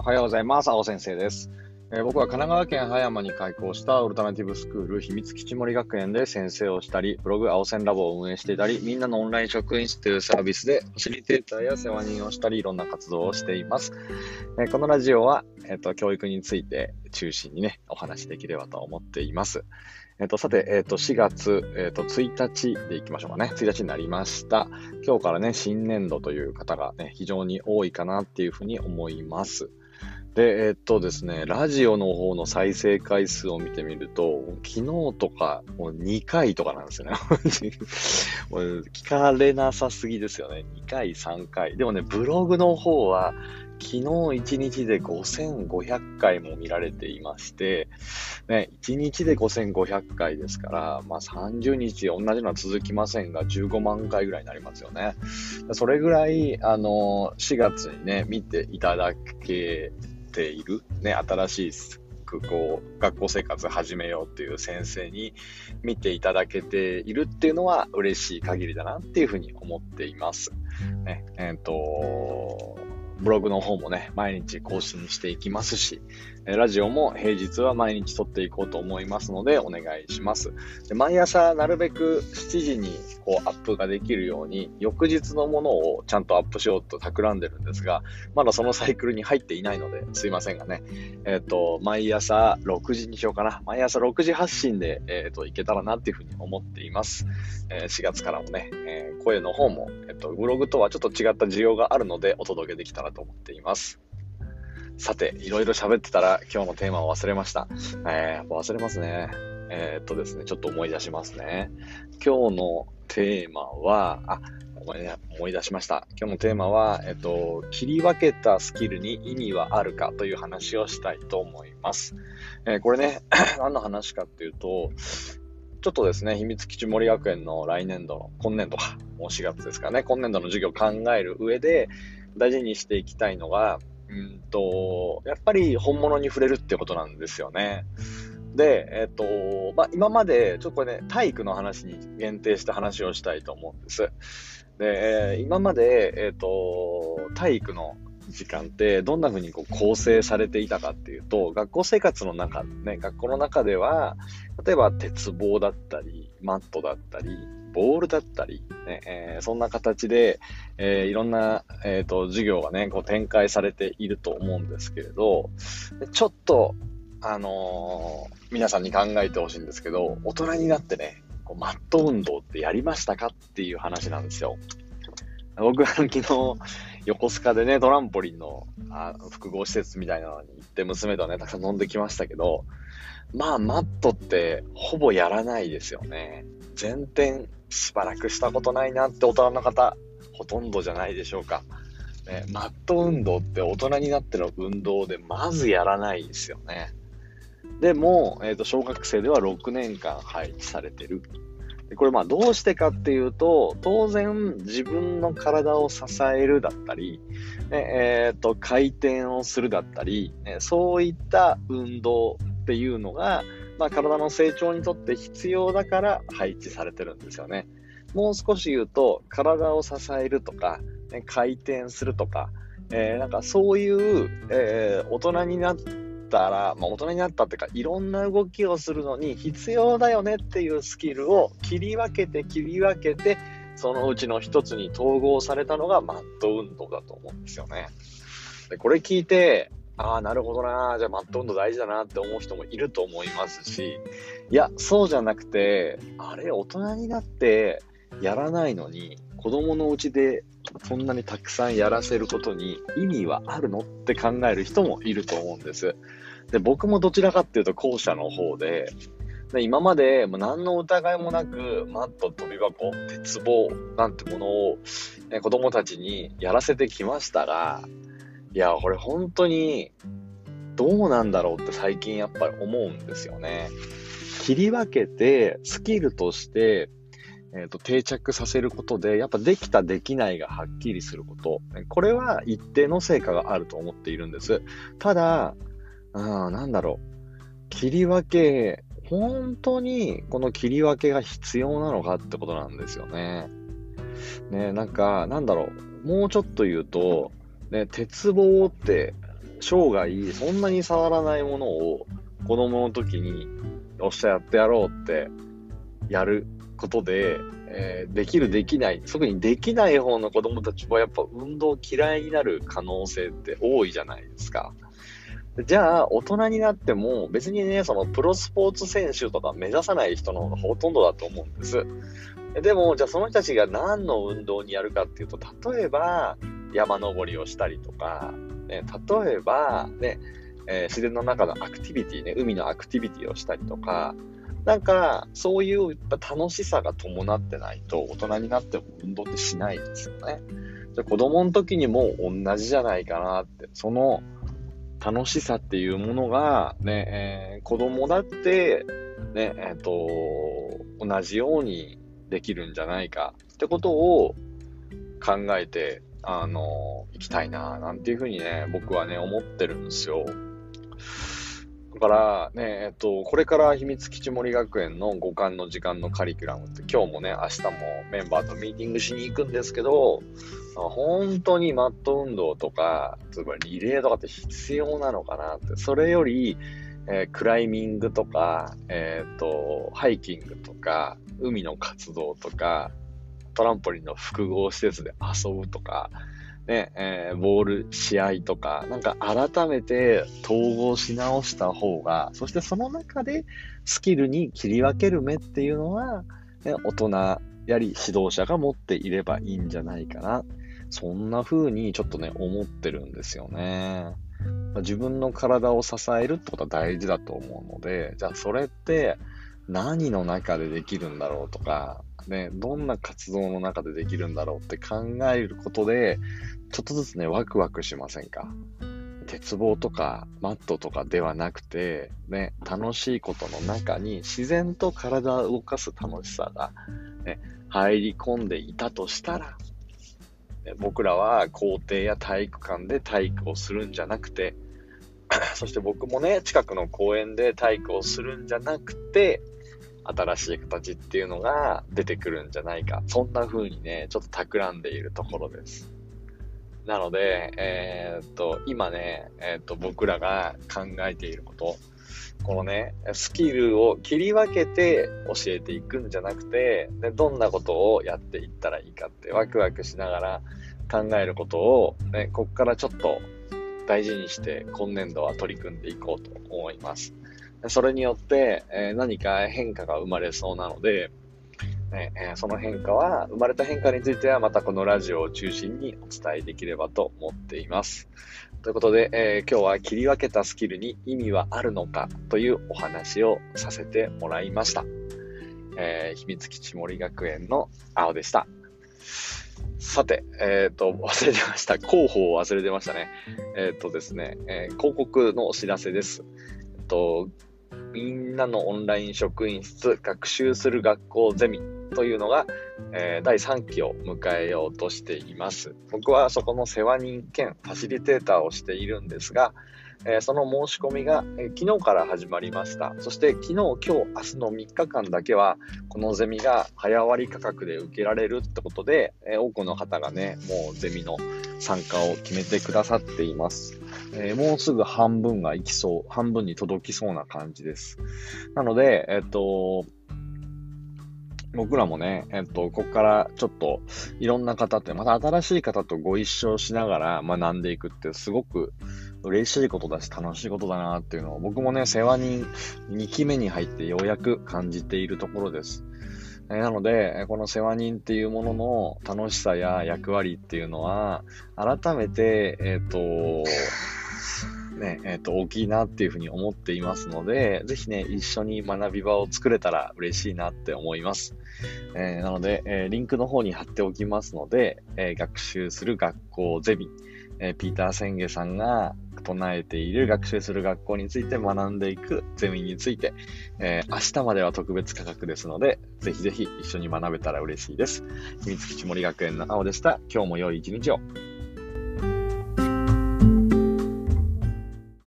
おはようございます。青先生です。えー、僕は神奈川県葉山に開校したオルタナティブスクール秘密基地森学園で先生をしたり、ブログ青線ラボを運営していたり、みんなのオンライン職員室というサービスでファシリテーターや世話人をしたり、いろんな活動をしています。えー、このラジオは、えっ、ー、と、教育について中心にね、お話しできればと思っています。えっ、と、さて、えっ、と、4月、えっ、と、1日でいきましょうかね。1日になりました。今日からね、新年度という方がね、非常に多いかなっていうふうに思います。で、えっとですね、ラジオの方の再生回数を見てみると、昨日とか、もう2回とかなんですよね。聞かれなさすぎですよね。2回、3回。でもね、ブログの方は、昨日1日で5500回も見られていまして、ね、1日で5500回ですから、まあ、30日同じのは続きませんが、15万回ぐらいになりますよね。それぐらい、あの、4月にね、見ていただけている、ね、新しいこう学校生活始めようっていう先生に見ていただけているっていうのは嬉しい限りだなっていうふうに思っています。ね、えっ、ー、とブログの方もね、毎日更新していきますし、ラジオも平日は毎日撮っていこうと思いますので、お願いします。で毎朝なるべく7時にこうアップができるように、翌日のものをちゃんとアップしようと企んでるんですが、まだそのサイクルに入っていないので、すいませんがね、えっ、ー、と、毎朝6時にしようかな。毎朝6時発信で、えっ、ー、と、いけたらなっていうふうに思っています。えー、4月からもね、え声の方も、えっ、と、ブログとはちょっと違った需要があるので、お届けできたらと思っています。さて、いろいろ喋ってたら今日のテーマを忘れました。えー、忘れますね。えー、っとですね、ちょっと思い出しますね。今日のテーマは、あ、思い出しました。今日のテーマは、えっと、切り分けたスキルに意味はあるかという話をしたいと思います。えー、これね、何の話かっていうと、ちょっとですね、秘密基地森学園の来年度、今年度は、もう4月ですかね、今年度の授業を考える上で、大事にしていきたいのが、うんと、やっぱり本物に触れるってことなんですよね。で、えっ、と、まあ、今まで、ちょっとこれね、体育の話に限定して話をしたいと思うんです。で、今まで、えっ、と、体育の時間ってどんな風にこう構成されていたかっていうと、学校生活の中、ね、学校の中では、例えば鉄棒だったり、マットだったり、ボールだったり、ねえー、そんな形で、えー、いろんな、えーと、授業がね、こう展開されていると思うんですけれど、ちょっと、あのー、皆さんに考えてほしいんですけど、大人になってね、こうマット運動ってやりましたかっていう話なんですよ。僕は昨日、横須賀でね、トランポリンのあ複合施設みたいなのに行って娘とね、たくさん飲んできましたけど、まあ、マットってほぼやらないですよね。前転しばらくしたことないなって大人の方、ほとんどじゃないでしょうか。ね、マット運動って大人になっての運動でまずやらないですよね。でも、えー、と小学生では6年間配置されてる。これどうしてかっていうと、当然自分の体を支えるだったり、えー、と回転をするだったり、そういった運動っていうのが、まあ、体の成長にとって必要だから配置されてるんですよね。もう少し言うと、体を支えるとか、ね、回転するとか、えー、なんかそういう、えー、大人になったら、まあ、大人になったっていうか、いろんな動きをするのに必要だよねっていうスキルを切り分けて切り分けて、そのうちの一つに統合されたのがマット運動だと思うんですよね。でこれ聞いて、ああ、なるほどな、じゃあマット運動大事だなって思う人もいると思いますし、いや、そうじゃなくて、あれ、大人になってやらないのに、子供のうちでそんなにたくさんやらせることに意味はあるのって考える人もいると思うんです。で、僕もどちらかっていうと後者の方で、で今までもう何の疑いもなく、マット、飛び箱、鉄棒なんてものを、ね、子供たちにやらせてきましたが、いや、これ本当にどうなんだろうって最近やっぱり思うんですよね。切り分けてスキルとして、えーと、定着させることで、やっぱできたできないがはっきりすること。これは一定の成果があると思っているんです。ただ、うん、なんだろう。切り分け、本当にこの切り分けが必要なのかってことなんですよね。ね、なんか、なんだろう。もうちょっと言うと、ね、鉄棒って生涯そんなに触らないものを子供の時に、おっしゃやってやろうってやることで、えー、できるできない、特にできない方の子供たちはやっぱ運動嫌いになる可能性って多いじゃないですか。じゃあ、大人になっても、別にね、そのプロスポーツ選手とか目指さない人の方がほとんどだと思うんです。でも、じゃあその人たちが何の運動にやるかっていうと、例えば、山登りをしたりとか、ね、例えば、ね、えー、自然の中のアクティビティね、海のアクティビティをしたりとか、なんか、そういう楽しさが伴ってないと、大人になっても運動ってしないですよね。じゃ子供の時にも同じじゃないかなって、その楽しさっていうものが、ね、えー、子供だって、ね、えっ、ー、と、同じようにできるんじゃないかってことを考えて、あの、行きたいな、なんていうふうにね、僕はね、思ってるんですよ。だからね、えっと、これから秘密基地森学園の五感の時間のカリキュラムって今日もね、明日もメンバーとミーティングしに行くんですけど、本当にマット運動とか、つまりリレーとかって必要なのかなって、それより、えー、クライミングとか、えっ、と、ハイキングとか、海の活動とか、トランポリンの複合施設で遊ぶとか、ね、えー、ボール、試合とか、なんか改めて統合し直した方が、そしてその中でスキルに切り分ける目っていうのは、ね、大人やり指導者が持っていればいいんじゃないかな。そんな風にちょっとね、思ってるんですよね。自分の体を支えるってことは大事だと思うので、じゃあそれって何の中でできるんだろうとか、ね、どんな活動の中でできるんだろうって考えることで、ちょっとずつね、ワクワクしませんか？鉄棒とかマットとかではなくて、ね、楽しいことの中に自然と体を動かす楽しさが、ね、入り込んでいたとしたら、僕らは校庭や体育館で体育をするんじゃなくて、そして僕もね、近くの公園で体育をするんじゃなくて、新しい形っていうのが出てくるんじゃないか。そんな風にね、ちょっと企んでいるところです。なので、えー、っと、今ね、えー、っと、僕らが考えていること、このね、スキルを切り分けて教えていくんじゃなくて、でどんなことをやっていったらいいかってワクワクしながら考えることを、ね、こっからちょっと大事にして今年度は取り組んでいこうと思います。それによって、え、何か変化が生まれそうなので、ねえ、その変化は、生まれた変化についてはまたこのラジオを中心にお伝えできればと思っています。ということで、え、今日は切り分けたスキルに意味はあるのかというお話をさせてもらいました。え、秘密基地森学園の青でした。さて、えっ、ー、と、忘れてました。広報を忘れてましたね。えっ、とですね、え、広告のお知らせです。えっと、みんなのオンライン職員室学習する学校ゼミというのが、えー、第3期を迎えようとしています。僕はそこの世話人兼ファシリテーターをしているんですが、え、その申し込みが、え、昨日から始まりました。そして昨日、今日、明日の3日間だけは、このゼミが早割価格で受けられるってことで、え、多くの方がね、もうゼミの参加を決めてくださっています。えもうすぐ半分が行きそう、半分に届きそうな感じです。なので、えっと、僕らもね、えっと、ここからちょっといろんな方って、また新しい方とご一緒しながら学んでいくってすごく嬉しいことだし楽しいことだなっていうのを僕もね、世話人2期目に入ってようやく感じているところです。えなので、この世話人っていうものの楽しさや役割っていうのは、改めて、えっ、ー、と、ね、えっ、ー、と、大きいなっていうふうに思っていますので、ぜひね、一緒に学び場を作れたら嬉しいなって思います。えー、なので、えー、リンクの方に貼っておきますので、え学習する学校ゼミ、えピーター・センゲさんが唱えている学習する学校について学んでいくゼミについて、えー、明日までは特別価格ですので、ぜひぜひ一緒に学べたら嬉しいです。秘密基地森学園の青でした。今日も良い一日を。